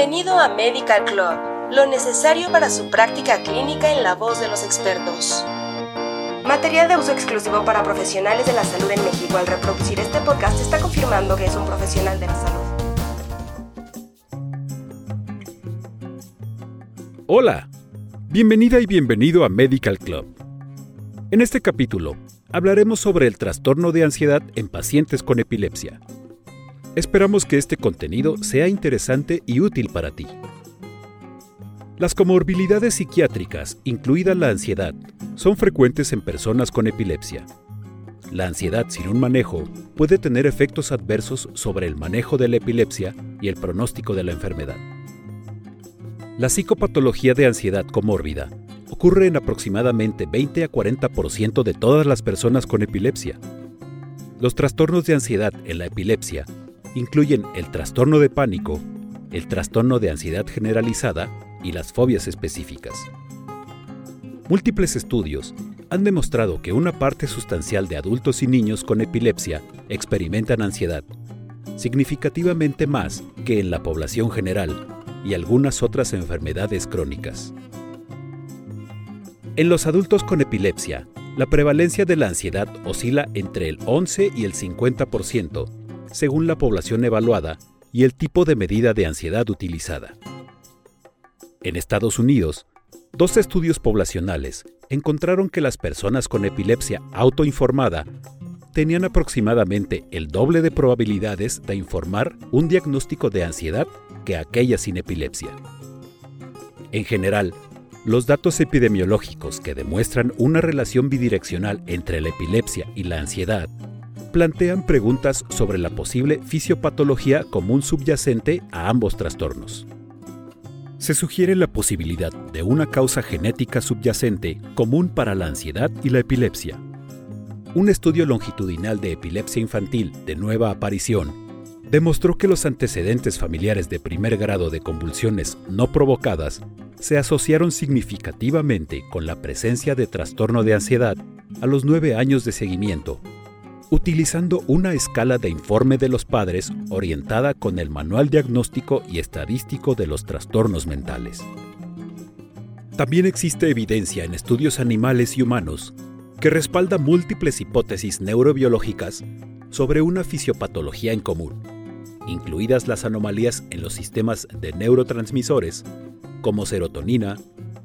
Bienvenido a Medical Club, lo necesario para su práctica clínica en la voz de los expertos. Material de uso exclusivo para profesionales de la salud en México. Al reproducir este podcast está confirmando que es un profesional de la salud. Hola, bienvenida y bienvenido a Medical Club. En este capítulo hablaremos sobre el trastorno de ansiedad en pacientes con epilepsia. Esperamos que este contenido sea interesante y útil para ti. Las comorbilidades psiquiátricas, incluida la ansiedad, son frecuentes en personas con epilepsia. La ansiedad sin un manejo puede tener efectos adversos sobre el manejo de la epilepsia y el pronóstico de la enfermedad. La psicopatología de ansiedad comórbida ocurre en aproximadamente 20 a 40% de todas las personas con epilepsia. Los trastornos de ansiedad en la epilepsia incluyen el trastorno de pánico, el trastorno de ansiedad generalizada y las fobias específicas. Múltiples estudios han demostrado que una parte sustancial de adultos y niños con epilepsia experimentan ansiedad, significativamente más que en la población general y algunas otras enfermedades crónicas. En los adultos con epilepsia, la prevalencia de la ansiedad oscila entre el 11 y el 50%, según la población evaluada y el tipo de medida de ansiedad utilizada. En Estados Unidos, dos estudios poblacionales encontraron que las personas con epilepsia autoinformada tenían aproximadamente el doble de probabilidades de informar un diagnóstico de ansiedad que aquellas sin epilepsia. En general, los datos epidemiológicos que demuestran una relación bidireccional entre la epilepsia y la ansiedad plantean preguntas sobre la posible fisiopatología común subyacente a ambos trastornos. Se sugiere la posibilidad de una causa genética subyacente común para la ansiedad y la epilepsia. Un estudio longitudinal de epilepsia infantil de nueva aparición demostró que los antecedentes familiares de primer grado de convulsiones no provocadas se asociaron significativamente con la presencia de trastorno de ansiedad a los nueve años de seguimiento utilizando una escala de informe de los padres orientada con el Manual Diagnóstico y Estadístico de los Trastornos Mentales. También existe evidencia en estudios animales y humanos que respalda múltiples hipótesis neurobiológicas sobre una fisiopatología en común, incluidas las anomalías en los sistemas de neurotransmisores como serotonina,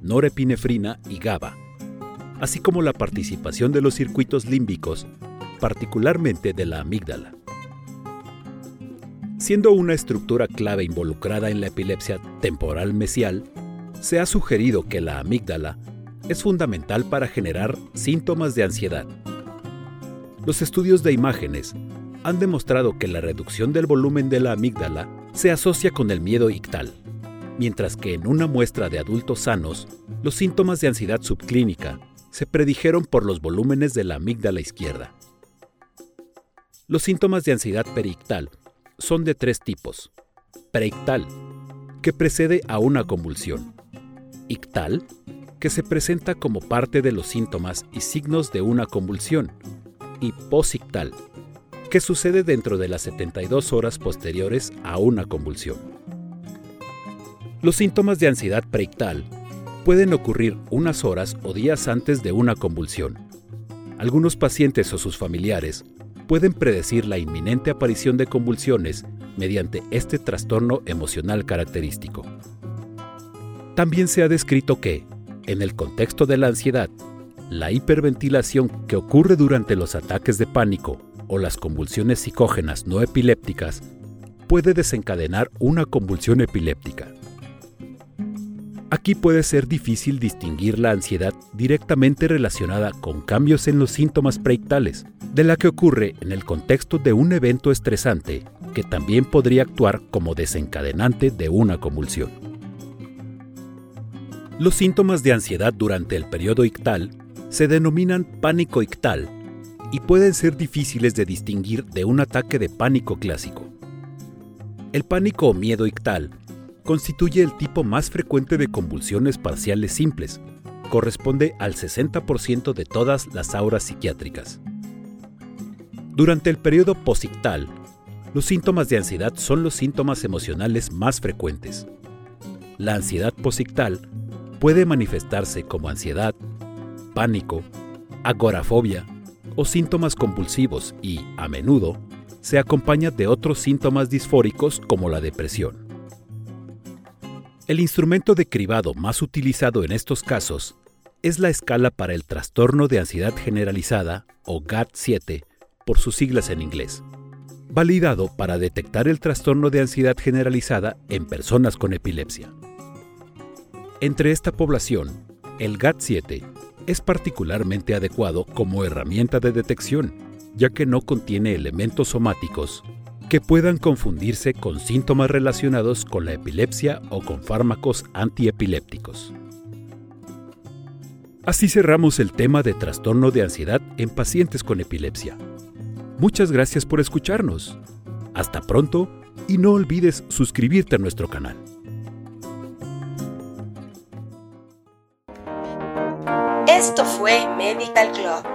norepinefrina y GABA, así como la participación de los circuitos límbicos particularmente de la amígdala. Siendo una estructura clave involucrada en la epilepsia temporal mesial, se ha sugerido que la amígdala es fundamental para generar síntomas de ansiedad. Los estudios de imágenes han demostrado que la reducción del volumen de la amígdala se asocia con el miedo ictal, mientras que en una muestra de adultos sanos, los síntomas de ansiedad subclínica se predijeron por los volúmenes de la amígdala izquierda. Los síntomas de ansiedad perictal son de tres tipos. Preictal, que precede a una convulsión. Ictal, que se presenta como parte de los síntomas y signos de una convulsión. Y posictal, que sucede dentro de las 72 horas posteriores a una convulsión. Los síntomas de ansiedad preictal pueden ocurrir unas horas o días antes de una convulsión. Algunos pacientes o sus familiares pueden predecir la inminente aparición de convulsiones mediante este trastorno emocional característico. También se ha descrito que, en el contexto de la ansiedad, la hiperventilación que ocurre durante los ataques de pánico o las convulsiones psicógenas no epilépticas puede desencadenar una convulsión epiléptica. Aquí puede ser difícil distinguir la ansiedad directamente relacionada con cambios en los síntomas preictales, de la que ocurre en el contexto de un evento estresante que también podría actuar como desencadenante de una convulsión. Los síntomas de ansiedad durante el periodo ictal se denominan pánico ictal y pueden ser difíciles de distinguir de un ataque de pánico clásico. El pánico o miedo ictal constituye el tipo más frecuente de convulsiones parciales simples, corresponde al 60% de todas las auras psiquiátricas. Durante el periodo posictal, los síntomas de ansiedad son los síntomas emocionales más frecuentes, La ansiedad posictal puede manifestarse como ansiedad, pánico, agorafobia o síntomas convulsivos y, a menudo, se acompaña de otros síntomas disfóricos como la depresión. El instrumento de cribado más utilizado en estos casos es la escala para el trastorno de ansiedad generalizada, o GAT-7, por sus siglas en inglés, validado para detectar el trastorno de ansiedad generalizada en personas con epilepsia. Entre esta población, el GAT-7 es particularmente adecuado como herramienta de detección, ya que no contiene elementos somáticos que puedan confundirse con síntomas relacionados con la epilepsia o con fármacos antiepilépticos. Así cerramos el tema de trastorno de ansiedad en pacientes con epilepsia. Muchas gracias por escucharnos. Hasta pronto y no olvides suscribirte a nuestro canal. Esto fue Medical Club